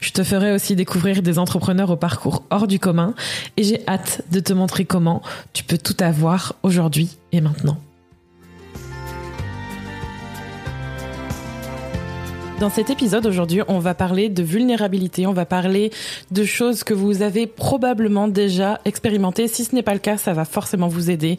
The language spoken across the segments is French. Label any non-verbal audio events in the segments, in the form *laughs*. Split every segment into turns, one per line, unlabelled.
Je te ferai aussi découvrir des entrepreneurs au parcours hors du commun et j'ai hâte de te montrer comment tu peux tout avoir aujourd'hui et maintenant. Dans cet épisode aujourd'hui, on va parler de vulnérabilité, on va parler de choses que vous avez probablement déjà expérimentées. Si ce n'est pas le cas, ça va forcément vous aider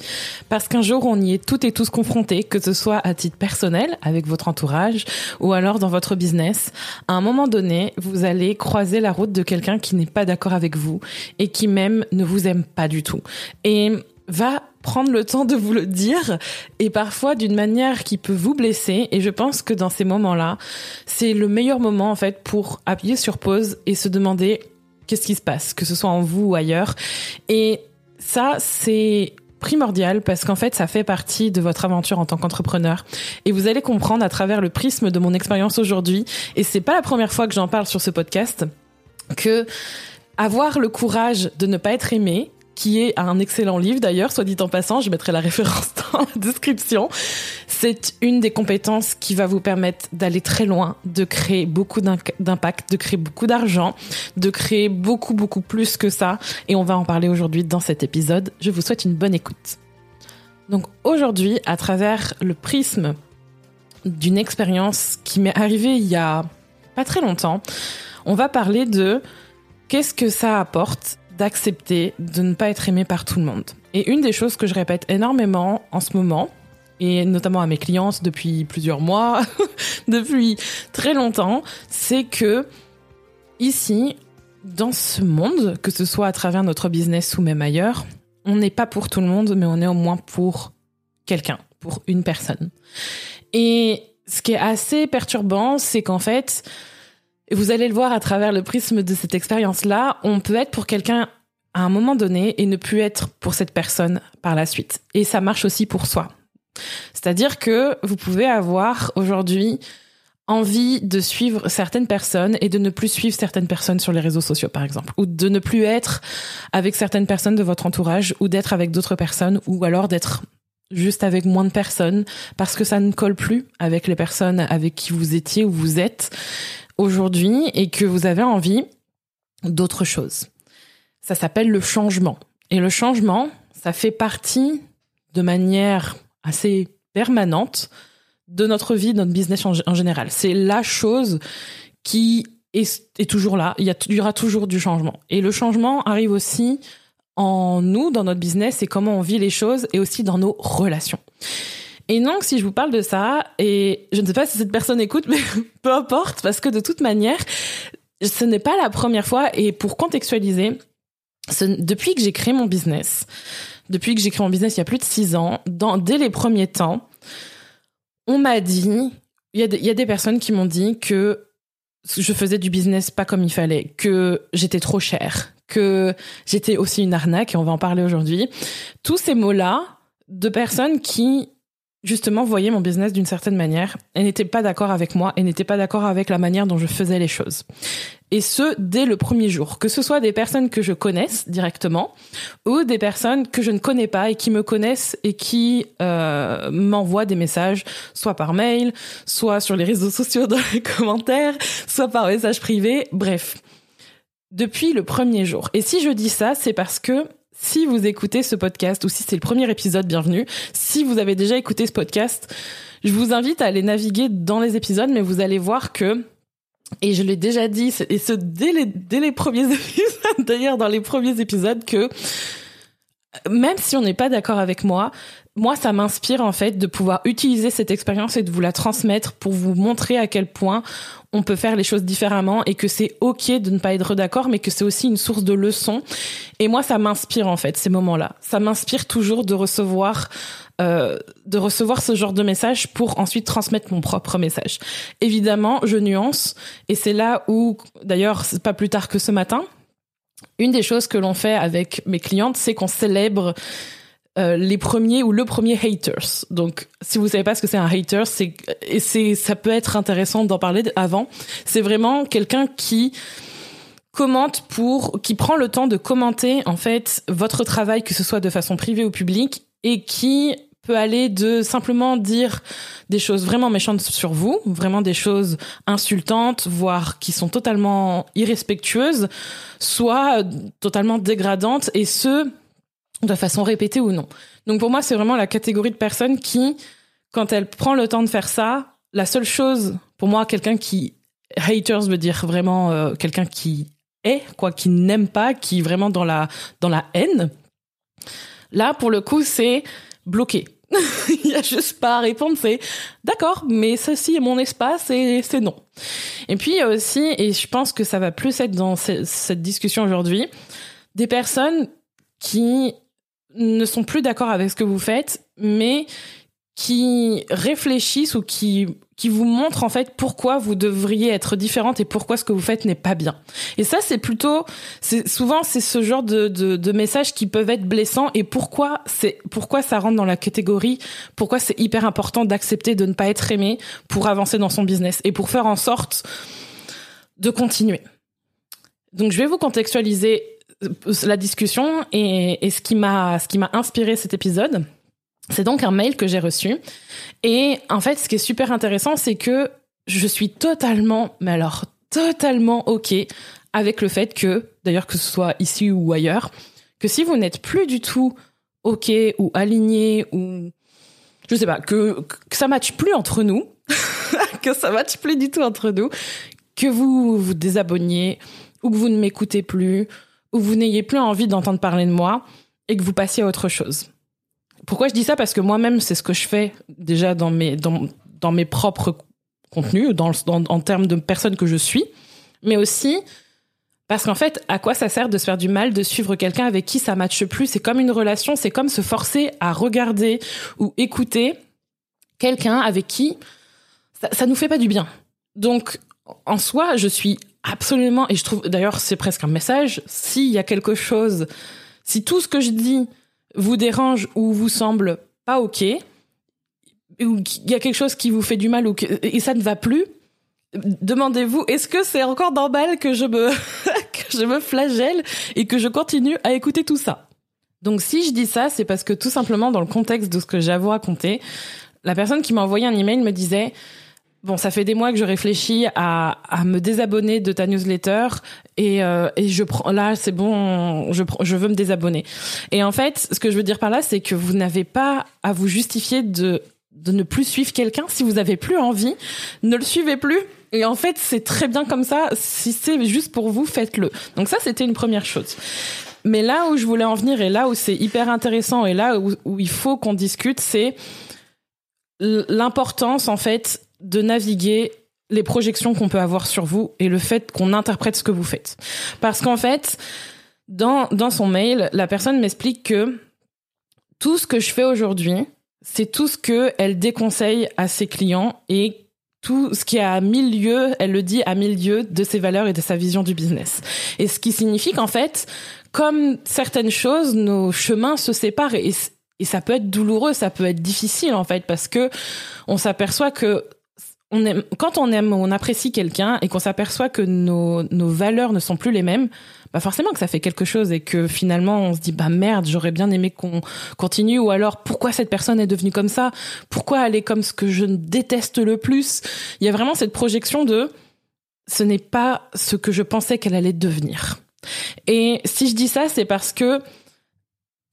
parce qu'un jour on y est toutes et tous confrontés, que ce soit à titre personnel avec votre entourage ou alors dans votre business. À un moment donné, vous allez croiser la route de quelqu'un qui n'est pas d'accord avec vous et qui même ne vous aime pas du tout. Et va prendre le temps de vous le dire et parfois d'une manière qui peut vous blesser et je pense que dans ces moments-là, c'est le meilleur moment en fait pour appuyer sur pause et se demander qu'est-ce qui se passe, que ce soit en vous ou ailleurs. Et ça, c'est primordial parce qu'en fait, ça fait partie de votre aventure en tant qu'entrepreneur. Et vous allez comprendre à travers le prisme de mon expérience aujourd'hui, et c'est pas la première fois que j'en parle sur ce podcast, que avoir le courage de ne pas être aimé, qui est un excellent livre d'ailleurs, soit dit en passant, je mettrai la référence *laughs* dans la description. C'est une des compétences qui va vous permettre d'aller très loin, de créer beaucoup d'impact, de créer beaucoup d'argent, de créer beaucoup beaucoup plus que ça. Et on va en parler aujourd'hui dans cet épisode. Je vous souhaite une bonne écoute. Donc aujourd'hui, à travers le prisme d'une expérience qui m'est arrivée il y a pas très longtemps, on va parler de qu'est-ce que ça apporte d'accepter de ne pas être aimé par tout le monde. Et une des choses que je répète énormément en ce moment, et notamment à mes clientes depuis plusieurs mois, *laughs* depuis très longtemps, c'est que ici, dans ce monde, que ce soit à travers notre business ou même ailleurs, on n'est pas pour tout le monde, mais on est au moins pour quelqu'un, pour une personne. Et ce qui est assez perturbant, c'est qu'en fait, vous allez le voir à travers le prisme de cette expérience-là, on peut être pour quelqu'un à un moment donné et ne plus être pour cette personne par la suite. Et ça marche aussi pour soi. C'est-à-dire que vous pouvez avoir aujourd'hui envie de suivre certaines personnes et de ne plus suivre certaines personnes sur les réseaux sociaux, par exemple, ou de ne plus être avec certaines personnes de votre entourage, ou d'être avec d'autres personnes, ou alors d'être juste avec moins de personnes, parce que ça ne colle plus avec les personnes avec qui vous étiez ou vous êtes aujourd'hui et que vous avez envie d'autre chose. Ça s'appelle le changement. Et le changement, ça fait partie de manière assez permanente de notre vie, de notre business en, général. C'est la chose qui est, toujours là. Il y, il y aura toujours du changement. Et le changement arrive aussi en nous, dans notre business, et comment on vit les choses, et aussi dans nos relations. Et donc, si je vous parle de ça, et je ne sais pas si cette personne écoute, mais *laughs* peu importe, parce que de toute manière, ce n'est pas la première fois, et pour contextualiser, depuis que j'ai créé mon business, depuis que j'ai créé mon business il y a plus de six ans, dès les premiers temps, on m'a dit, il y, y a des personnes qui m'ont dit que je faisais du business pas comme il fallait, que j'étais trop chère, que j'étais aussi une arnaque, et on va en parler aujourd'hui. Tous ces mots-là de personnes qui justement voyait mon business d'une certaine manière et n'était pas d'accord avec moi et n'était pas d'accord avec la manière dont je faisais les choses. Et ce, dès le premier jour. Que ce soit des personnes que je connaisse directement ou des personnes que je ne connais pas et qui me connaissent et qui euh, m'envoient des messages, soit par mail, soit sur les réseaux sociaux dans les commentaires, soit par message privé, bref. Depuis le premier jour. Et si je dis ça, c'est parce que si vous écoutez ce podcast ou si c'est le premier épisode, bienvenue. Si vous avez déjà écouté ce podcast, je vous invite à aller naviguer dans les épisodes, mais vous allez voir que et je l'ai déjà dit, et ce dès les, dès les premiers *laughs* épisodes, d'ailleurs dans les premiers épisodes, que même si on n'est pas d'accord avec moi, moi, ça m'inspire en fait de pouvoir utiliser cette expérience et de vous la transmettre pour vous montrer à quel point on peut faire les choses différemment et que c'est ok de ne pas être d'accord, mais que c'est aussi une source de leçons. Et moi, ça m'inspire en fait ces moments-là. Ça m'inspire toujours de recevoir euh, de recevoir ce genre de message pour ensuite transmettre mon propre message. Évidemment, je nuance et c'est là où, d'ailleurs, pas plus tard que ce matin, une des choses que l'on fait avec mes clientes, c'est qu'on célèbre euh, les premiers ou le premier haters. Donc, si vous savez pas ce que c'est un hater, c'est et c'est ça peut être intéressant d'en parler avant. C'est vraiment quelqu'un qui commente pour qui prend le temps de commenter en fait votre travail que ce soit de façon privée ou publique et qui peut aller de simplement dire des choses vraiment méchantes sur vous, vraiment des choses insultantes, voire qui sont totalement irrespectueuses, soit totalement dégradantes, et ce, de façon répétée ou non. Donc pour moi, c'est vraiment la catégorie de personnes qui, quand elle prend le temps de faire ça, la seule chose, pour moi, quelqu'un qui haters veut dire vraiment euh, quelqu'un qui est, quoi, qui n'aime pas, qui est vraiment dans la dans la haine. Là, pour le coup, c'est bloqué. *laughs* Il y a juste pas à répondre, c'est d'accord, mais ceci est mon espace et c'est non. Et puis il y a aussi, et je pense que ça va plus être dans cette discussion aujourd'hui, des personnes qui ne sont plus d'accord avec ce que vous faites, mais qui réfléchissent ou qui qui vous montrent en fait pourquoi vous devriez être différente et pourquoi ce que vous faites n'est pas bien. Et ça c'est plutôt c'est souvent c'est ce genre de, de, de messages qui peuvent être blessants et pourquoi c'est pourquoi ça rentre dans la catégorie pourquoi c'est hyper important d'accepter de ne pas être aimé pour avancer dans son business et pour faire en sorte de continuer. Donc je vais vous contextualiser la discussion et, et ce qui m'a ce qui m'a inspiré cet épisode. C'est donc un mail que j'ai reçu et en fait ce qui est super intéressant c'est que je suis totalement mais alors totalement OK avec le fait que d'ailleurs que ce soit ici ou ailleurs que si vous n'êtes plus du tout OK ou aligné ou je sais pas que, que ça matche plus entre nous *laughs* que ça matche plus du tout entre nous que vous vous désabonniez ou que vous ne m'écoutez plus où vous n'ayez plus envie d'entendre parler de moi et que vous passiez à autre chose. Pourquoi je dis ça? Parce que moi-même, c'est ce que je fais déjà dans mes, dans, dans mes propres contenus, dans, en termes de personnes que je suis, mais aussi parce qu'en fait, à quoi ça sert de se faire du mal, de suivre quelqu'un avec qui ça matche plus? C'est comme une relation, c'est comme se forcer à regarder ou écouter quelqu'un avec qui ça, ça nous fait pas du bien. Donc, en soi, je suis absolument, et je trouve, d'ailleurs, c'est presque un message, s'il y a quelque chose, si tout ce que je dis vous dérange ou vous semble pas ok, ou qu'il y a quelque chose qui vous fait du mal ou que, et ça ne va plus, demandez-vous, est-ce que c'est encore normal que je me, *laughs* que je me flagelle et que je continue à écouter tout ça? Donc si je dis ça, c'est parce que tout simplement dans le contexte de ce que j'ai à vous raconter, la personne qui m'a envoyé un email me disait Bon, ça fait des mois que je réfléchis à, à me désabonner de ta newsletter et, euh, et je prends là c'est bon, je je veux me désabonner. Et en fait, ce que je veux dire par là, c'est que vous n'avez pas à vous justifier de de ne plus suivre quelqu'un si vous avez plus envie, ne le suivez plus. Et en fait, c'est très bien comme ça. Si c'est juste pour vous, faites-le. Donc ça, c'était une première chose. Mais là où je voulais en venir et là où c'est hyper intéressant et là où, où il faut qu'on discute, c'est l'importance en fait de naviguer les projections qu'on peut avoir sur vous et le fait qu'on interprète ce que vous faites. Parce qu'en fait, dans, dans son mail, la personne m'explique que tout ce que je fais aujourd'hui, c'est tout ce que elle déconseille à ses clients et tout ce qui est à mille lieues, elle le dit à mille lieues de ses valeurs et de sa vision du business. Et ce qui signifie qu'en fait, comme certaines choses, nos chemins se séparent et, et ça peut être douloureux, ça peut être difficile en fait parce que on s'aperçoit que on quand on aime, on apprécie quelqu'un et qu'on s'aperçoit que nos, nos valeurs ne sont plus les mêmes, bah forcément que ça fait quelque chose et que finalement on se dit bah merde, j'aurais bien aimé qu'on continue. Ou alors pourquoi cette personne est devenue comme ça? Pourquoi elle est comme ce que je déteste le plus? Il y a vraiment cette projection de ce n'est pas ce que je pensais qu'elle allait devenir. Et si je dis ça, c'est parce que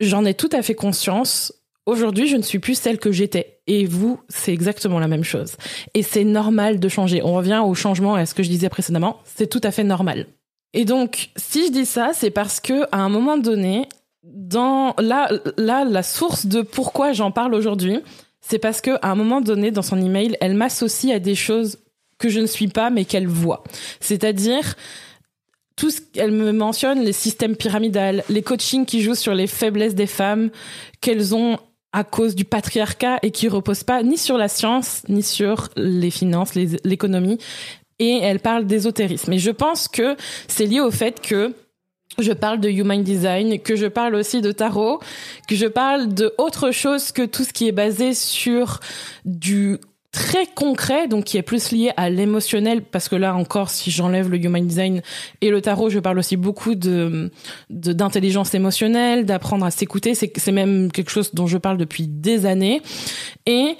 j'en ai tout à fait conscience Aujourd'hui, je ne suis plus celle que j'étais. Et vous, c'est exactement la même chose. Et c'est normal de changer. On revient au changement et à ce que je disais précédemment. C'est tout à fait normal. Et donc, si je dis ça, c'est parce que à un moment donné, dans là, là, la source de pourquoi j'en parle aujourd'hui, c'est parce que à un moment donné, dans son email, elle m'associe à des choses que je ne suis pas, mais qu'elle voit. C'est-à-dire, tout ce qu'elle me mentionne, les systèmes pyramidales, les coachings qui jouent sur les faiblesses des femmes, qu'elles ont à cause du patriarcat et qui repose pas ni sur la science, ni sur les finances, l'économie. Et elle parle d'ésotérisme. Et je pense que c'est lié au fait que je parle de human design, que je parle aussi de tarot, que je parle de autre chose que tout ce qui est basé sur du très concret, donc qui est plus lié à l'émotionnel, parce que là encore, si j'enlève le human design et le tarot, je parle aussi beaucoup de d'intelligence émotionnelle, d'apprendre à s'écouter. C'est c'est même quelque chose dont je parle depuis des années. Et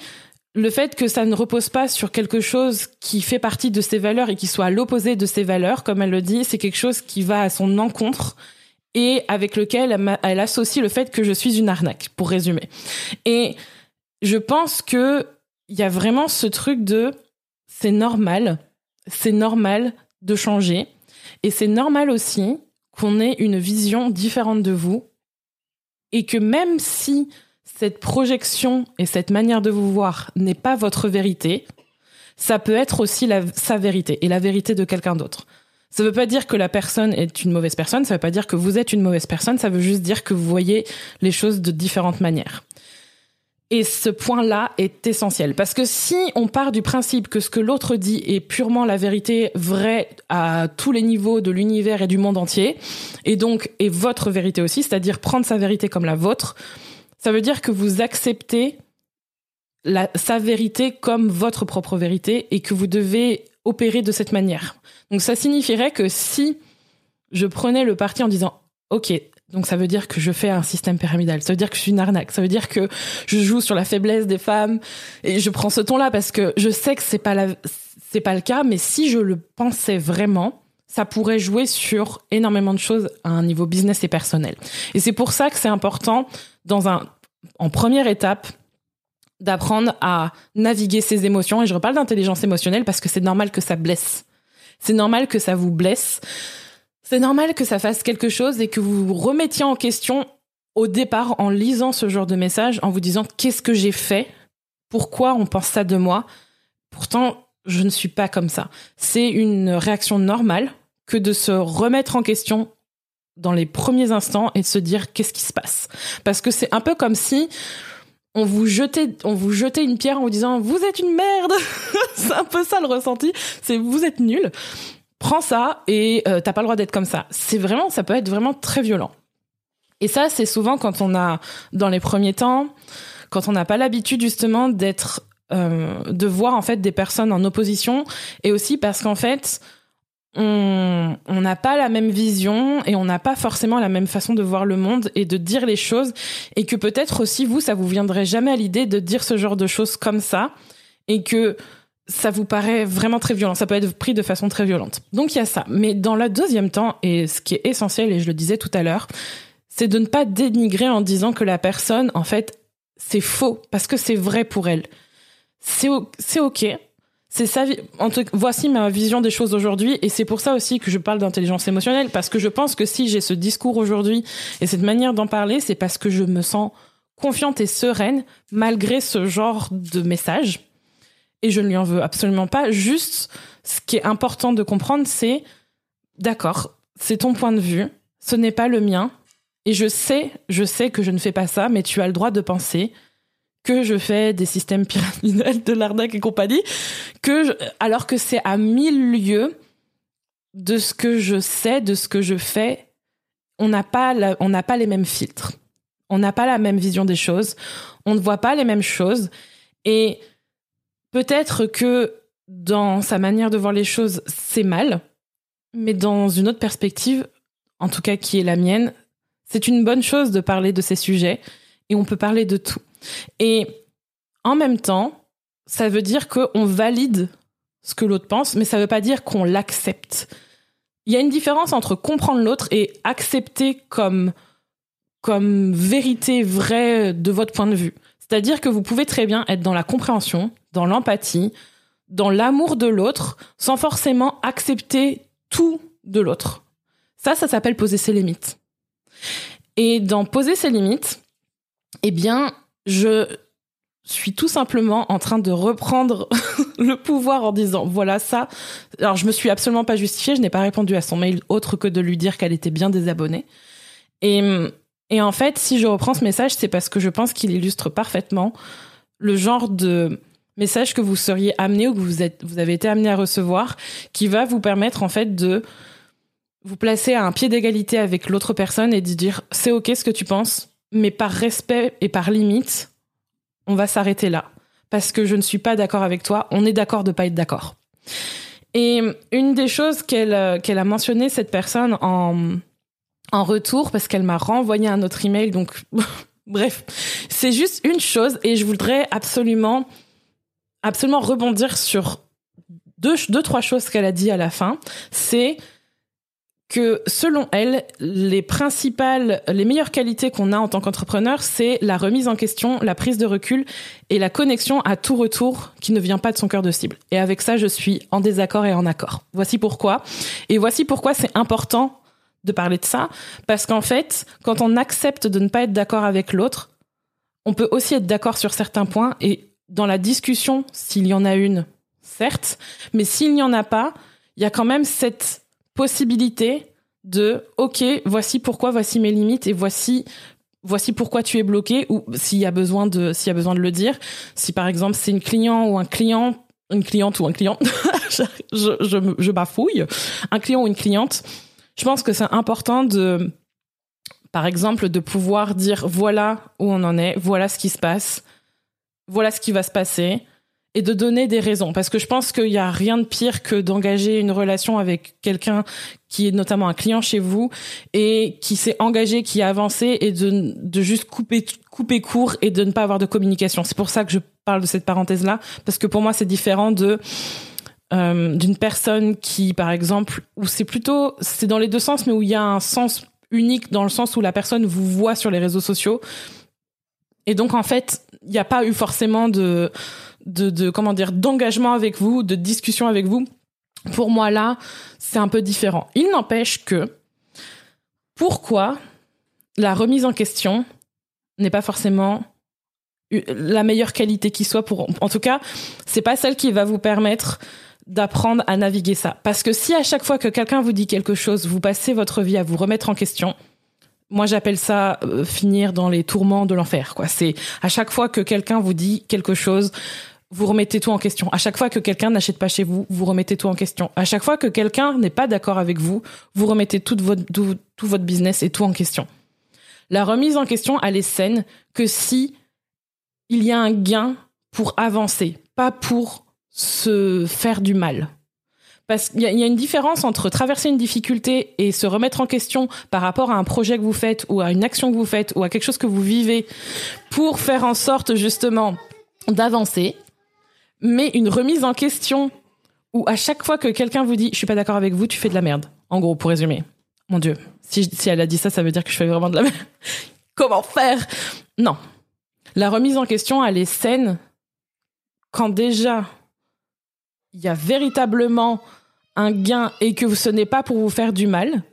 le fait que ça ne repose pas sur quelque chose qui fait partie de ses valeurs et qui soit à l'opposé de ses valeurs, comme elle le dit, c'est quelque chose qui va à son encontre et avec lequel elle, associe le fait que je suis une arnaque, pour résumer. Et je pense que il y a vraiment ce truc de c'est normal, c'est normal de changer et c'est normal aussi qu'on ait une vision différente de vous et que même si cette projection et cette manière de vous voir n'est pas votre vérité, ça peut être aussi sa vérité et la vérité de quelqu'un d'autre. Ça ne veut pas dire que la personne est une mauvaise personne, ça ne veut pas dire que vous êtes une mauvaise personne, ça veut juste dire que vous voyez les choses de différentes manières. Et ce point-là est essentiel parce que si on part du principe que ce que l'autre dit est purement la vérité vraie à tous les niveaux de l'univers et du monde entier, et donc est votre vérité aussi, c'est-à-dire prendre sa vérité comme la vôtre, ça veut dire que vous acceptez sa vérité comme votre propre vérité et que vous devez opérer de cette manière. Donc ça signifierait que si je prenais le parti en disant OK, donc ça veut dire que je fais un système pyramidal, ça veut dire que je suis une arnaque, ça veut dire que je joue sur la faiblesse des femmes et je prends ce ton-là parce que je sais que c'est pas c'est pas le cas mais si je le pensais vraiment, ça pourrait jouer sur énormément de choses à un niveau business et personnel. Et c'est pour ça que c'est important dans un, en première étape, d'apprendre à naviguer ses émotions. Et je reparle d'intelligence émotionnelle parce que c'est normal que ça blesse. C'est normal que ça vous blesse. C'est normal que ça fasse quelque chose et que vous vous remettiez en question au départ en lisant ce genre de message, en vous disant qu'est-ce que j'ai fait? Pourquoi on pense ça de moi? Pourtant, je ne suis pas comme ça. C'est une réaction normale que de se remettre en question dans les premiers instants et de se dire qu'est-ce qui se passe? Parce que c'est un peu comme si on vous jetait, on vous jetait une pierre en vous disant vous êtes une merde. *laughs* c'est un peu ça le ressenti. C'est vous êtes nul. Prends ça et euh, t'as pas le droit d'être comme ça. C'est vraiment, ça peut être vraiment très violent. Et ça, c'est souvent quand on a, dans les premiers temps, quand on n'a pas l'habitude justement d'être, euh, de voir en fait des personnes en opposition, et aussi parce qu'en fait, on n'a pas la même vision et on n'a pas forcément la même façon de voir le monde et de dire les choses et que peut-être aussi vous ça vous viendrait jamais à l'idée de dire ce genre de choses comme ça et que ça vous paraît vraiment très violent, ça peut être pris de façon très violente. Donc il y a ça. Mais dans le deuxième temps, et ce qui est essentiel, et je le disais tout à l'heure, c'est de ne pas dénigrer en disant que la personne, en fait, c'est faux, parce que c'est vrai pour elle. C'est ok, c'est ça. En tout, voici ma vision des choses aujourd'hui, et c'est pour ça aussi que je parle d'intelligence émotionnelle, parce que je pense que si j'ai ce discours aujourd'hui et cette manière d'en parler, c'est parce que je me sens confiante et sereine malgré ce genre de message. Et je ne lui en veux absolument pas. Juste, ce qui est important de comprendre, c'est d'accord, c'est ton point de vue, ce n'est pas le mien, et je sais, je sais que je ne fais pas ça, mais tu as le droit de penser que je fais des systèmes pyramidales de l'arnaque et compagnie, que alors que c'est à mille lieues de ce que je sais, de ce que je fais, on n'a pas on n'a pas les mêmes filtres, on n'a pas la même vision des choses, on ne voit pas les mêmes choses. Et peut-être que dans sa manière de voir les choses, c'est mal, mais dans une autre perspective, en tout cas qui est la mienne, c'est une bonne chose de parler de ces sujets et on peut parler de tout. Et en même temps, ça veut dire qu'on valide ce que l'autre pense, mais ça veut pas dire qu'on l'accepte. Il y a une différence entre comprendre l'autre et accepter comme, comme vérité vraie de votre point de vue. C'est-à-dire que vous pouvez très bien être dans la compréhension, dans l'empathie, dans l'amour de l'autre, sans forcément accepter tout de l'autre. Ça, ça s'appelle poser ses limites. Et dans poser ses limites, eh bien, je suis tout simplement en train de reprendre *laughs* le pouvoir en disant voilà ça. Alors je me suis absolument pas justifiée, je n'ai pas répondu à son mail autre que de lui dire qu'elle était bien désabonnée. Et Et en fait, si je reprends ce message, c'est parce que je pense qu'il illustre parfaitement le genre de message que vous seriez amené ou que vous, êtes, vous avez été amené à recevoir, qui va vous permettre en fait de vous placer à un pied d'égalité avec l'autre personne et de dire c'est ok ce que tu penses, mais par respect et par limite, on va s'arrêter là. Parce que je ne suis pas d'accord avec toi, on est d'accord de pas être d'accord. Et une des choses qu'elle qu'elle a mentionné cette personne en en retour parce qu'elle m'a renvoyé un autre email donc *laughs* bref, c'est juste une chose et je voudrais absolument absolument rebondir sur deux deux trois choses qu'elle a dit à la fin, c'est que selon elle, les principales, les meilleures qualités qu'on a en tant qu'entrepreneur, c'est la remise en question, la prise de recul et la connexion à tout retour qui ne vient pas de son cœur de cible. Et avec ça, je suis en désaccord et en accord. Voici pourquoi. Et voici pourquoi c'est important de parler de ça, parce qu'en fait, quand on accepte de ne pas être d'accord avec l'autre, on peut aussi être d'accord sur certains points et dans la discussion, s'il y en a une, certes, mais s'il n'y en a pas, il y a quand même cette possibilité de OK, voici pourquoi, voici mes limites et voici voici pourquoi tu es bloqué ou s'il y a besoin de s'il y a besoin de le dire. Si par exemple c'est une client ou un client, une cliente ou un client, *laughs* je, bafouille, un client ou une cliente, je pense que c'est important de par exemple de pouvoir dire voilà où on en est, voilà ce qui se passe, voilà ce qui va se passer et de donner des raisons. Parce que je pense qu'il n'y a rien de pire que d'engager une relation avec quelqu'un qui est notamment un client chez vous et qui s'est engagé, qui a avancé et de, de juste couper, couper court et de ne pas avoir de communication. C'est pour ça que je parle de cette parenthèse-là, parce que pour moi, c'est différent de euh, d'une personne qui, par exemple, où c'est plutôt, c'est dans les deux sens, mais où il y a un sens unique dans le sens où la personne vous voit sur les réseaux sociaux. Et donc, en fait, il n'y a pas eu forcément de, de, comment dire d'engagement avec vous, de discussion avec vous. Pour moi là, c'est un peu différent. Il n'empêche que pourquoi la remise en question n'est pas forcément la meilleure qualité qui soit pour en tout cas, c'est pas celle qui va vous permettre d'apprendre à naviguer ça parce que si à chaque fois que quelqu'un vous dit quelque chose, vous passez votre vie à vous remettre en question, moi j'appelle ça euh, finir dans les tourments de l'enfer. C'est à chaque fois que quelqu'un vous dit quelque chose, vous remettez tout en question. À chaque fois que quelqu'un n'achète pas chez vous, vous remettez tout en question. À chaque fois que quelqu'un n'est pas d'accord avec vous, vous remettez tout votre, tout, votre business et tout en question. La remise en question, elle est saine que si il y a un gain pour avancer, pas pour se faire du mal. Parce qu'il y, a une différence entre traverser une difficulté et se remettre en question par rapport à un projet que vous faites ou à une action que vous faites ou à quelque chose que vous vivez pour faire en sorte justement d'avancer mais une remise en question où à chaque fois que quelqu'un vous dit je suis pas d'accord avec vous, tu fais de la merde. En gros, pour résumer. Mon Dieu, si, si elle a dit ça, ça veut dire que je fais vraiment de la merde. *laughs* Comment faire? Non. La remise en question, elle est saine quand déjà il y a véritablement un gain et que ce n'est pas pour vous faire du mal,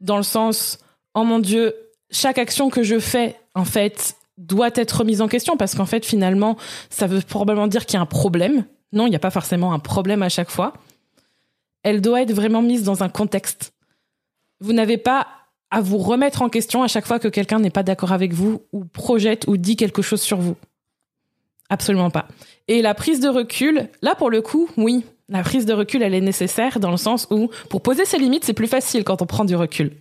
dans le sens, oh mon Dieu, chaque action que je fais, en fait, doit être remise en question parce qu'en fait finalement ça veut probablement dire qu'il y a un problème. Non, il n'y a pas forcément un problème à chaque fois. Elle doit être vraiment mise dans un contexte. Vous n'avez pas à vous remettre en question à chaque fois que quelqu'un n'est pas d'accord avec vous ou projette ou dit quelque chose sur vous. Absolument pas. Et la prise de recul, là pour le coup, oui, la prise de recul, elle est nécessaire dans le sens où pour poser ses limites, c'est plus facile quand on prend du recul.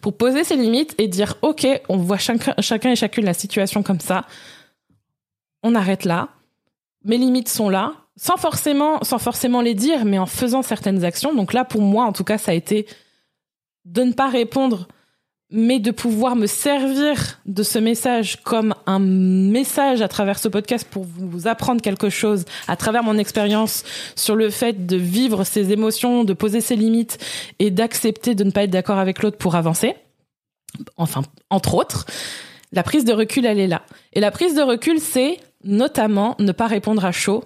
Pour poser ses limites et dire ok, on voit chacun, et chacune la situation comme ça, on arrête là, mes limites sont là, sans forcément, sans forcément les dire, mais en faisant certaines actions. Donc là, pour moi, en tout cas, ça a été de ne pas répondre mais de pouvoir me servir de ce message comme un message à travers ce podcast pour vous apprendre quelque chose à travers mon expérience sur le fait de vivre ses émotions, de poser ses limites et d'accepter de ne pas être d'accord avec l'autre pour avancer. Enfin, entre autres, la prise de recul, elle est là. Et la prise de recul, c'est notamment ne pas répondre à chaud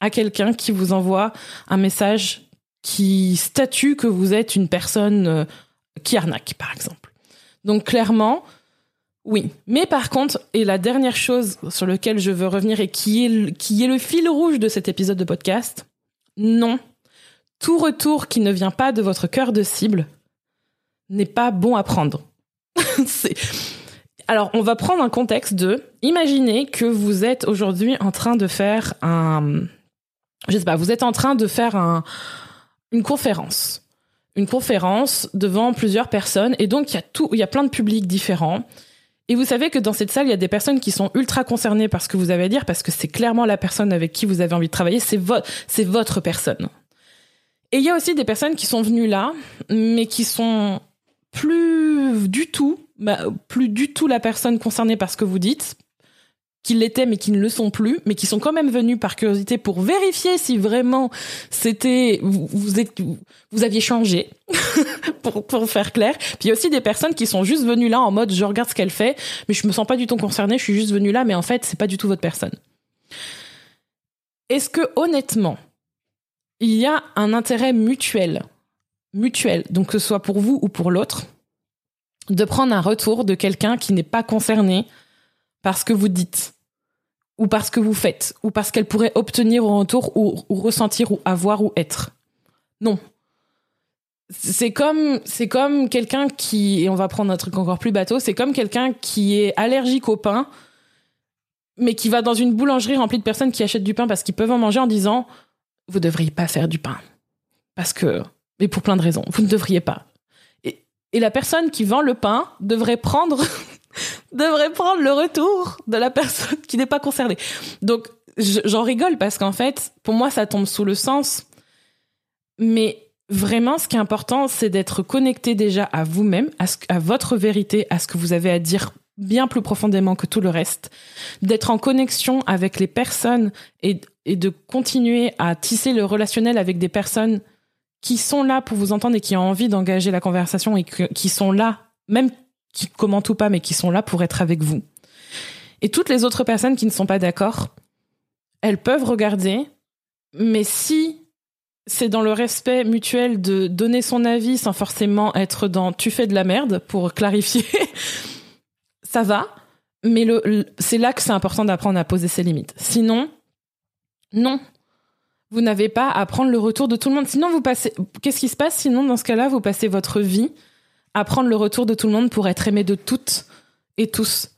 à quelqu'un qui vous envoie un message qui statue que vous êtes une personne euh, qui arnaque, par exemple. Donc clairement, oui. Mais par contre, et la dernière chose sur laquelle je veux revenir et qui est, qui est le fil rouge de cet épisode de podcast, non. Tout retour qui ne vient pas de votre cœur de cible n'est pas bon à prendre. *laughs* Alors, on va prendre un contexte de, imaginez que vous êtes aujourd'hui en train de faire un, je sais pas, vous êtes en train de faire un, une conférence. Une conférence devant plusieurs personnes. Et donc, il y a tout, il y a plein de publics différents. Et vous savez que dans cette salle, il y a des personnes qui sont ultra concernées par ce que vous avez à dire, parce que c'est clairement la personne avec qui vous avez envie de travailler, c'est votre, c'est votre personne. Et il y a aussi des personnes qui sont venues là, mais qui sont plus du tout, bah, plus du tout la personne concernée par ce que vous dites, qui l'étaient mais qui ne le sont plus, mais qui sont quand même venus par curiosité pour vérifier si vraiment c'était vous vous, aviez changé *laughs* pour pour faire clair. Puis il y a aussi des personnes qui sont juste venues là en mode je regarde ce qu'elle fait, mais je me sens pas du tout concernée, je suis juste venue là, mais en fait c'est pas du tout votre personne. Est-ce que honnêtement il y a un intérêt mutuel, mutuel, donc que ce soit pour vous ou pour l'autre, de prendre un retour de quelqu'un qui n'est pas concerné parce que vous dites, ou parce que vous faites, ou parce qu'elle pourrait obtenir au retour, ou, ressentir, ou avoir, ou être. Non. C'est comme, c'est comme quelqu'un qui, et on va prendre un truc encore plus bateau, c'est comme quelqu'un qui est allergique au pain, mais qui va dans une boulangerie remplie de personnes qui achètent du pain parce qu'ils peuvent en manger en disant, vous devriez pas faire du pain. Parce que, mais pour plein de raisons, vous ne devriez pas. Et, et la personne qui vend le pain devrait prendre *laughs* *laughs* devrait prendre le retour de la personne qui n'est pas concernée. Donc, j'en rigole parce qu'en fait, pour moi, ça tombe sous le sens. Mais vraiment, ce qui est important, c'est d'être connecté déjà à vous-même, à, votre vérité, à ce que vous avez à dire bien plus profondément que tout le reste, d'être en connexion avec les personnes et de continuer à tisser le relationnel avec des personnes qui sont là pour vous entendre et qui ont envie d'engager la conversation et qui sont là, même qui commentent ou pas, mais qui sont là pour être avec vous. Et toutes les autres personnes qui ne sont pas d'accord, elles peuvent regarder, mais si c'est dans le respect mutuel de donner son avis sans forcément être dans tu fais de la merde pour clarifier, *laughs* ça va. Mais le, c'est là que c'est important d'apprendre à poser ses limites. Sinon, non. Vous n'avez pas à prendre le retour de tout le monde. Sinon, vous passez, qu'est-ce qui se passe? Sinon, dans ce cas-là, vous passez votre vie à prendre le retour de tout le monde pour être aimé de toutes et tous.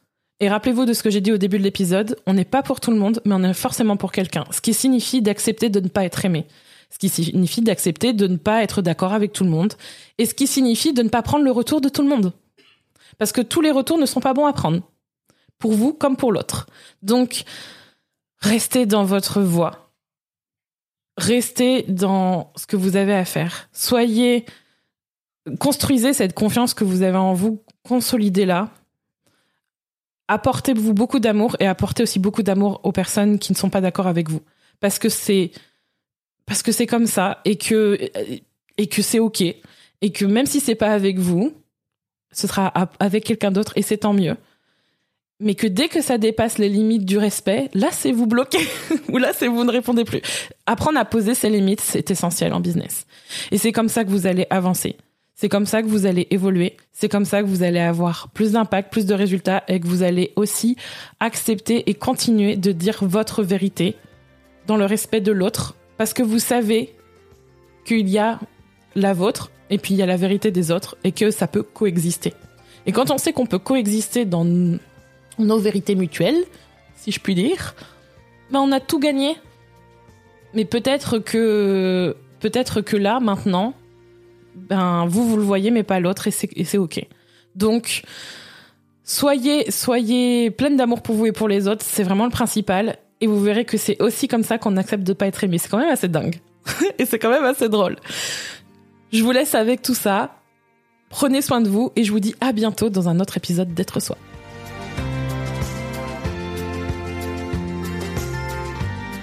Et rappelez-vous de ce que j'ai dit au début de l'épisode, on n'est pas pour tout le monde, mais on est forcément pour quelqu'un. Ce qui signifie d'accepter de ne pas être aimé. Ce qui signifie d'accepter de ne pas être d'accord avec tout le monde. Et ce qui signifie de ne pas prendre le retour de tout le monde. Parce que tous les retours ne sont pas bons à prendre. Pour vous comme pour l'autre. Donc, restez dans votre voie. Restez dans ce que vous avez à faire. Soyez construisez cette confiance que vous avez en vous, consolidez-la. Apportez-vous beaucoup d'amour et apportez aussi beaucoup d'amour aux personnes qui ne sont pas d'accord avec vous. Parce que c'est, parce que c'est comme ça et que, et que c'est ok. Et que même si c'est pas avec vous, ce sera avec quelqu'un d'autre et c'est tant mieux. Mais que dès que ça dépasse les limites du respect, là c'est vous bloquez *laughs* ou là c'est vous ne répondez plus. Apprendre à poser ses limites, c'est essentiel en business. Et c'est comme ça que vous allez avancer. C'est comme ça que vous allez évoluer. C'est comme ça que vous allez avoir plus d'impact, plus de résultats et que vous allez aussi accepter et continuer de dire votre vérité dans le respect de l'autre parce que vous savez qu'il y a la vôtre et puis il y a la vérité des autres et que ça peut coexister. Et quand on sait qu'on peut coexister dans nos vérités mutuelles, si je puis dire, ben on a tout gagné. Mais peut-être que peut-être que là maintenant, ben vous vous le voyez mais pas l'autre et c'est ok. Donc soyez soyez pleine d'amour pour vous et pour les autres, c'est vraiment le principal et vous verrez que c'est aussi comme ça qu'on accepte de pas être aimé. C'est quand même assez dingue *laughs* et c'est quand même assez drôle. Je vous laisse avec tout ça. Prenez soin de vous et je vous dis à bientôt dans un autre épisode d'être soi.